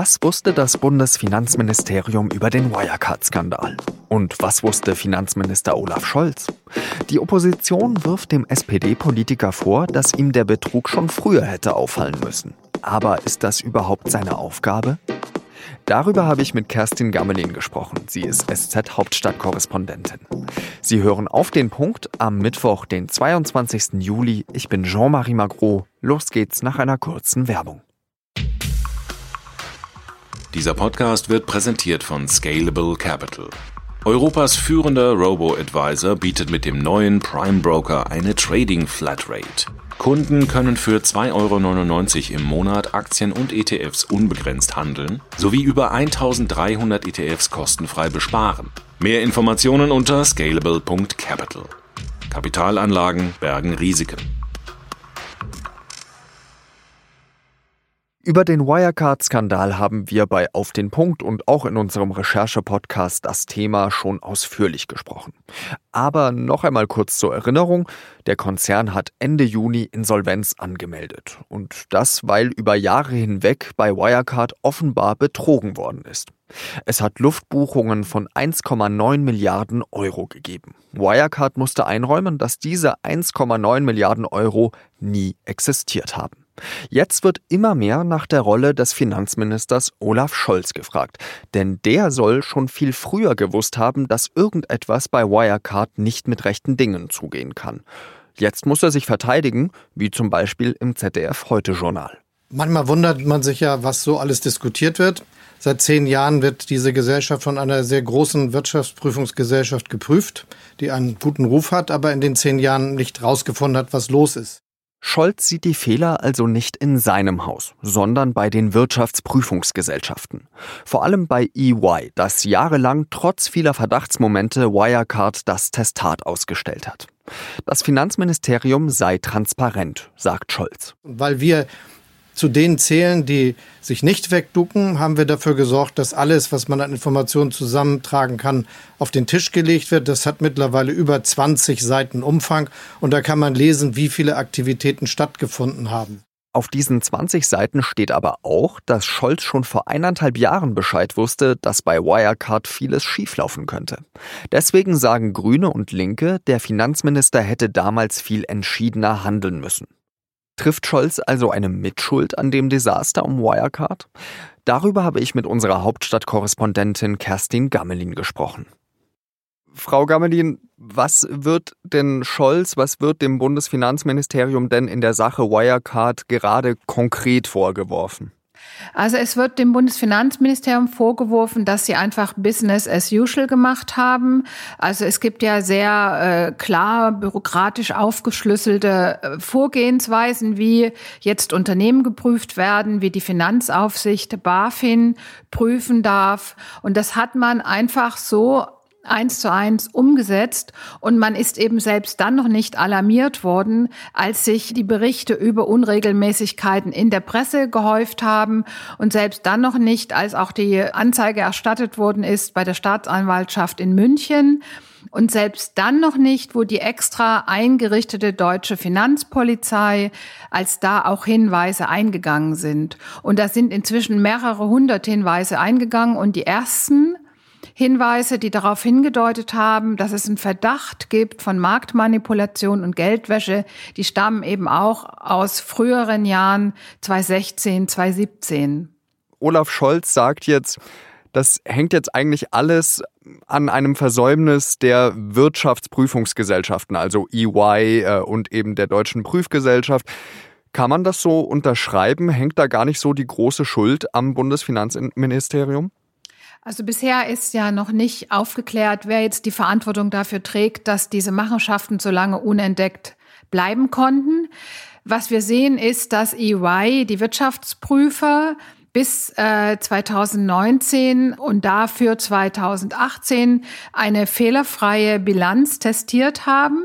Was wusste das Bundesfinanzministerium über den Wirecard-Skandal? Und was wusste Finanzminister Olaf Scholz? Die Opposition wirft dem SPD-Politiker vor, dass ihm der Betrug schon früher hätte auffallen müssen. Aber ist das überhaupt seine Aufgabe? Darüber habe ich mit Kerstin Gammelin gesprochen. Sie ist SZ-Hauptstadtkorrespondentin. Sie hören auf den Punkt am Mittwoch, den 22. Juli. Ich bin Jean-Marie Magro. Los geht's nach einer kurzen Werbung. Dieser Podcast wird präsentiert von Scalable Capital. Europas führender Robo-Advisor bietet mit dem neuen Prime Broker eine Trading Flatrate. Kunden können für 2,99 Euro im Monat Aktien und ETFs unbegrenzt handeln, sowie über 1300 ETFs kostenfrei besparen. Mehr Informationen unter scalable.capital. Kapitalanlagen bergen Risiken. Über den Wirecard-Skandal haben wir bei Auf den Punkt und auch in unserem Recherche-Podcast das Thema schon ausführlich gesprochen. Aber noch einmal kurz zur Erinnerung, der Konzern hat Ende Juni Insolvenz angemeldet. Und das, weil über Jahre hinweg bei Wirecard offenbar betrogen worden ist. Es hat Luftbuchungen von 1,9 Milliarden Euro gegeben. Wirecard musste einräumen, dass diese 1,9 Milliarden Euro nie existiert haben. Jetzt wird immer mehr nach der Rolle des Finanzministers Olaf Scholz gefragt, denn der soll schon viel früher gewusst haben, dass irgendetwas bei Wirecard nicht mit rechten Dingen zugehen kann. Jetzt muss er sich verteidigen, wie zum Beispiel im ZDF Heute Journal. Manchmal wundert man sich ja, was so alles diskutiert wird. Seit zehn Jahren wird diese Gesellschaft von einer sehr großen Wirtschaftsprüfungsgesellschaft geprüft, die einen guten Ruf hat, aber in den zehn Jahren nicht herausgefunden hat, was los ist. Scholz sieht die Fehler also nicht in seinem Haus, sondern bei den Wirtschaftsprüfungsgesellschaften. Vor allem bei EY, das jahrelang trotz vieler Verdachtsmomente Wirecard das Testat ausgestellt hat. Das Finanzministerium sei transparent, sagt Scholz. Weil wir zu denen zählen, die sich nicht wegducken, haben wir dafür gesorgt, dass alles, was man an Informationen zusammentragen kann, auf den Tisch gelegt wird. Das hat mittlerweile über 20 Seiten Umfang und da kann man lesen, wie viele Aktivitäten stattgefunden haben. Auf diesen 20 Seiten steht aber auch, dass Scholz schon vor eineinhalb Jahren Bescheid wusste, dass bei Wirecard vieles schieflaufen könnte. Deswegen sagen Grüne und Linke, der Finanzminister hätte damals viel entschiedener handeln müssen. Trifft Scholz also eine Mitschuld an dem Desaster um Wirecard? Darüber habe ich mit unserer Hauptstadtkorrespondentin Kerstin Gammelin gesprochen. Frau Gammelin, was wird denn Scholz, was wird dem Bundesfinanzministerium denn in der Sache Wirecard gerade konkret vorgeworfen? Also es wird dem Bundesfinanzministerium vorgeworfen, dass sie einfach Business as usual gemacht haben. Also es gibt ja sehr äh, klar bürokratisch aufgeschlüsselte äh, Vorgehensweisen, wie jetzt Unternehmen geprüft werden, wie die Finanzaufsicht BaFin prüfen darf. Und das hat man einfach so eins zu eins umgesetzt und man ist eben selbst dann noch nicht alarmiert worden, als sich die Berichte über Unregelmäßigkeiten in der Presse gehäuft haben und selbst dann noch nicht, als auch die Anzeige erstattet worden ist bei der Staatsanwaltschaft in München. Und selbst dann noch nicht, wo die extra eingerichtete deutsche Finanzpolizei, als da auch Hinweise eingegangen sind. Und da sind inzwischen mehrere hundert Hinweise eingegangen und die ersten Hinweise, die darauf hingedeutet haben, dass es einen Verdacht gibt von Marktmanipulation und Geldwäsche, die stammen eben auch aus früheren Jahren 2016, 2017. Olaf Scholz sagt jetzt, das hängt jetzt eigentlich alles an einem Versäumnis der Wirtschaftsprüfungsgesellschaften, also EY äh, und eben der Deutschen Prüfgesellschaft. Kann man das so unterschreiben? Hängt da gar nicht so die große Schuld am Bundesfinanzministerium? Also bisher ist ja noch nicht aufgeklärt, wer jetzt die Verantwortung dafür trägt, dass diese Machenschaften so lange unentdeckt bleiben konnten. Was wir sehen ist, dass EY, die Wirtschaftsprüfer, bis äh, 2019 und dafür 2018 eine fehlerfreie Bilanz testiert haben.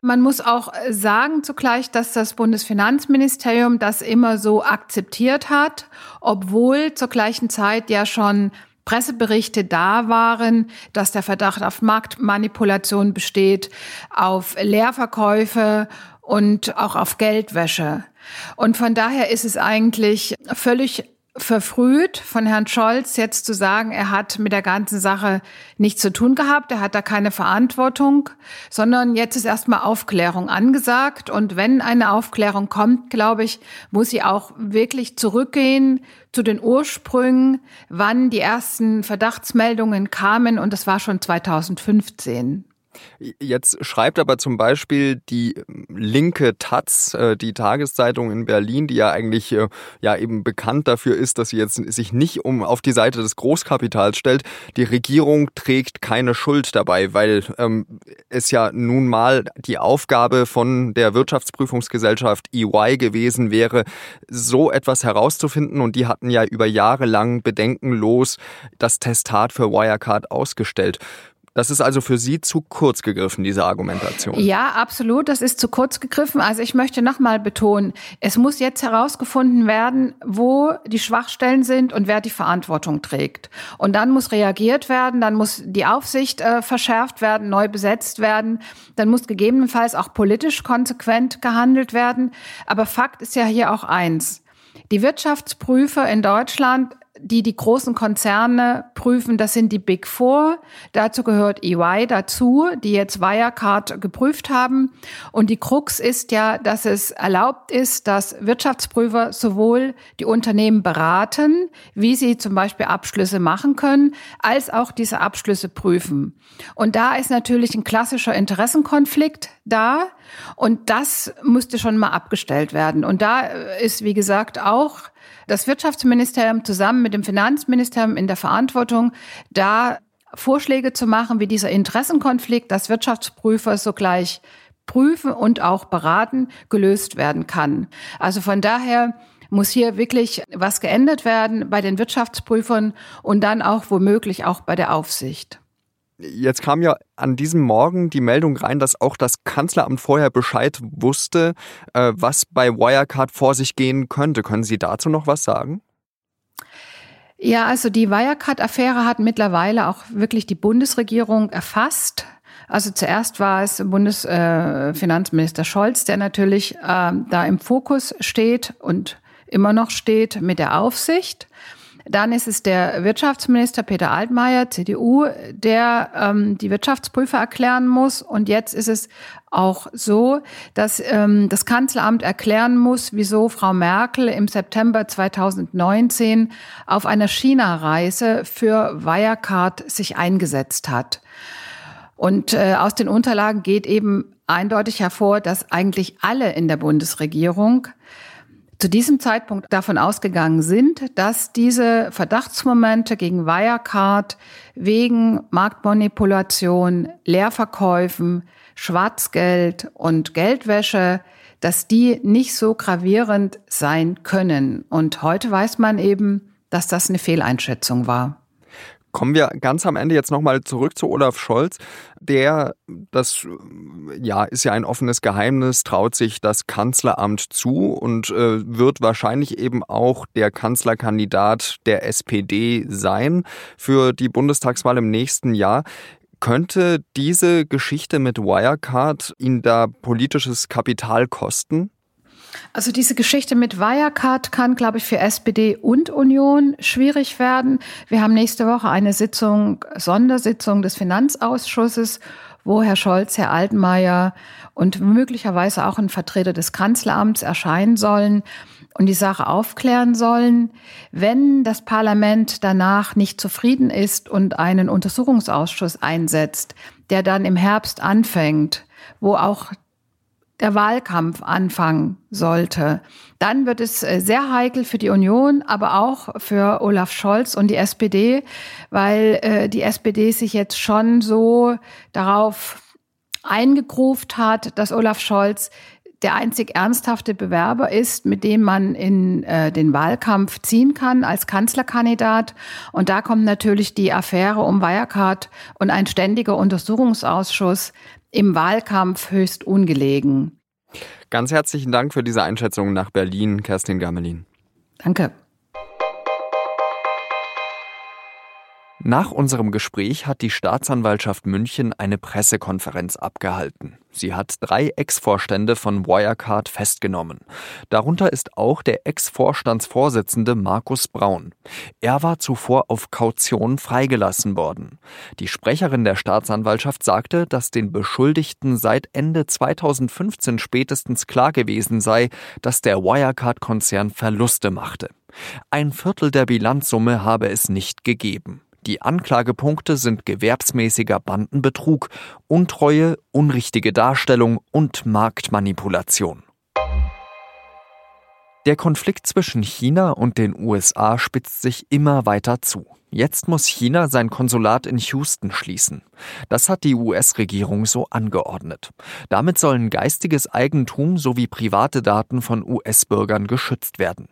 Man muss auch sagen zugleich, dass das Bundesfinanzministerium das immer so akzeptiert hat, obwohl zur gleichen Zeit ja schon Presseberichte da waren, dass der Verdacht auf Marktmanipulation besteht, auf Leerverkäufe und auch auf Geldwäsche. Und von daher ist es eigentlich völlig verfrüht von Herrn Scholz jetzt zu sagen, er hat mit der ganzen Sache nichts zu tun gehabt, er hat da keine Verantwortung, sondern jetzt ist erstmal Aufklärung angesagt. Und wenn eine Aufklärung kommt, glaube ich, muss sie auch wirklich zurückgehen zu den Ursprüngen, wann die ersten Verdachtsmeldungen kamen. Und das war schon 2015. Jetzt schreibt aber zum Beispiel die linke Taz, äh, die Tageszeitung in Berlin, die ja eigentlich äh, ja eben bekannt dafür ist, dass sie jetzt sich nicht um auf die Seite des Großkapitals stellt. Die Regierung trägt keine Schuld dabei, weil ähm, es ja nun mal die Aufgabe von der Wirtschaftsprüfungsgesellschaft EY gewesen wäre, so etwas herauszufinden. Und die hatten ja über Jahre lang bedenkenlos das Testat für Wirecard ausgestellt. Das ist also für Sie zu kurz gegriffen, diese Argumentation. Ja, absolut. Das ist zu kurz gegriffen. Also ich möchte nochmal betonen, es muss jetzt herausgefunden werden, wo die Schwachstellen sind und wer die Verantwortung trägt. Und dann muss reagiert werden, dann muss die Aufsicht äh, verschärft werden, neu besetzt werden, dann muss gegebenenfalls auch politisch konsequent gehandelt werden. Aber Fakt ist ja hier auch eins. Die Wirtschaftsprüfer in Deutschland die die großen Konzerne prüfen, das sind die Big Four. Dazu gehört EY dazu, die jetzt Wirecard geprüft haben. Und die Krux ist ja, dass es erlaubt ist, dass Wirtschaftsprüfer sowohl die Unternehmen beraten, wie sie zum Beispiel Abschlüsse machen können, als auch diese Abschlüsse prüfen. Und da ist natürlich ein klassischer Interessenkonflikt da. Und das müsste schon mal abgestellt werden. Und da ist, wie gesagt, auch das Wirtschaftsministerium zusammen mit dem Finanzministerium in der Verantwortung, da Vorschläge zu machen, wie dieser Interessenkonflikt, das Wirtschaftsprüfer sogleich prüfen und auch beraten, gelöst werden kann. Also von daher muss hier wirklich was geändert werden bei den Wirtschaftsprüfern und dann auch womöglich auch bei der Aufsicht. Jetzt kam ja an diesem Morgen die Meldung rein, dass auch das Kanzleramt vorher Bescheid wusste, äh, was bei Wirecard vor sich gehen könnte. Können Sie dazu noch was sagen? Ja, also die Wirecard-Affäre hat mittlerweile auch wirklich die Bundesregierung erfasst. Also zuerst war es Bundesfinanzminister äh, Scholz, der natürlich äh, da im Fokus steht und immer noch steht mit der Aufsicht. Dann ist es der Wirtschaftsminister Peter Altmaier, CDU, der ähm, die Wirtschaftsprüfer erklären muss. Und jetzt ist es auch so, dass ähm, das Kanzleramt erklären muss, wieso Frau Merkel im September 2019 auf einer China-Reise für Wirecard sich eingesetzt hat. Und äh, aus den Unterlagen geht eben eindeutig hervor, dass eigentlich alle in der Bundesregierung zu diesem Zeitpunkt davon ausgegangen sind, dass diese Verdachtsmomente gegen Wirecard wegen Marktmanipulation, Leerverkäufen, Schwarzgeld und Geldwäsche, dass die nicht so gravierend sein können. Und heute weiß man eben, dass das eine Fehleinschätzung war. Kommen wir ganz am Ende jetzt nochmal zurück zu Olaf Scholz. Der, das ja, ist ja ein offenes Geheimnis, traut sich das Kanzleramt zu und äh, wird wahrscheinlich eben auch der Kanzlerkandidat der SPD sein für die Bundestagswahl im nächsten Jahr. Könnte diese Geschichte mit Wirecard ihn da politisches Kapital kosten? Also diese Geschichte mit Wirecard kann, glaube ich, für SPD und Union schwierig werden. Wir haben nächste Woche eine Sitzung, Sondersitzung des Finanzausschusses, wo Herr Scholz, Herr Altmaier und möglicherweise auch ein Vertreter des Kanzleramts erscheinen sollen und die Sache aufklären sollen. Wenn das Parlament danach nicht zufrieden ist und einen Untersuchungsausschuss einsetzt, der dann im Herbst anfängt, wo auch der Wahlkampf anfangen sollte, dann wird es äh, sehr heikel für die Union, aber auch für Olaf Scholz und die SPD, weil äh, die SPD sich jetzt schon so darauf eingegruft hat, dass Olaf Scholz der einzig ernsthafte Bewerber ist, mit dem man in äh, den Wahlkampf ziehen kann als Kanzlerkandidat. Und da kommt natürlich die Affäre um Wirecard und ein ständiger Untersuchungsausschuss im Wahlkampf höchst ungelegen. Ganz herzlichen Dank für diese Einschätzung nach Berlin, Kerstin Gamelin. Danke. Nach unserem Gespräch hat die Staatsanwaltschaft München eine Pressekonferenz abgehalten. Sie hat drei Ex-Vorstände von Wirecard festgenommen. Darunter ist auch der Ex-Vorstandsvorsitzende Markus Braun. Er war zuvor auf Kaution freigelassen worden. Die Sprecherin der Staatsanwaltschaft sagte, dass den Beschuldigten seit Ende 2015 spätestens klar gewesen sei, dass der Wirecard-Konzern Verluste machte. Ein Viertel der Bilanzsumme habe es nicht gegeben. Die Anklagepunkte sind gewerbsmäßiger Bandenbetrug, Untreue, unrichtige Darstellung und Marktmanipulation. Der Konflikt zwischen China und den USA spitzt sich immer weiter zu. Jetzt muss China sein Konsulat in Houston schließen. Das hat die US-Regierung so angeordnet. Damit sollen geistiges Eigentum sowie private Daten von US-Bürgern geschützt werden.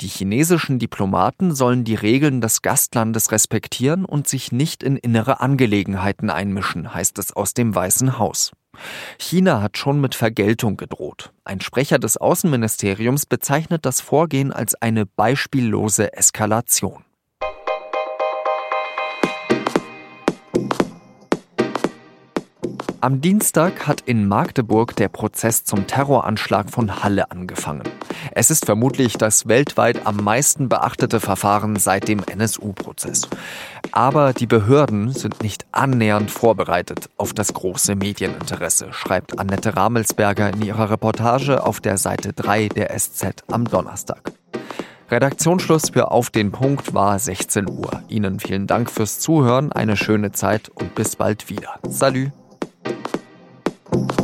Die chinesischen Diplomaten sollen die Regeln des Gastlandes respektieren und sich nicht in innere Angelegenheiten einmischen, heißt es aus dem Weißen Haus. China hat schon mit Vergeltung gedroht. Ein Sprecher des Außenministeriums bezeichnet das Vorgehen als eine beispiellose Eskalation. Am Dienstag hat in Magdeburg der Prozess zum Terroranschlag von Halle angefangen. Es ist vermutlich das weltweit am meisten beachtete Verfahren seit dem NSU-Prozess. Aber die Behörden sind nicht annähernd vorbereitet auf das große Medieninteresse, schreibt Annette Ramelsberger in ihrer Reportage auf der Seite 3 der SZ am Donnerstag. Redaktionsschluss für Auf den Punkt war 16 Uhr. Ihnen vielen Dank fürs Zuhören, eine schöne Zeit und bis bald wieder. Salü! Thank you.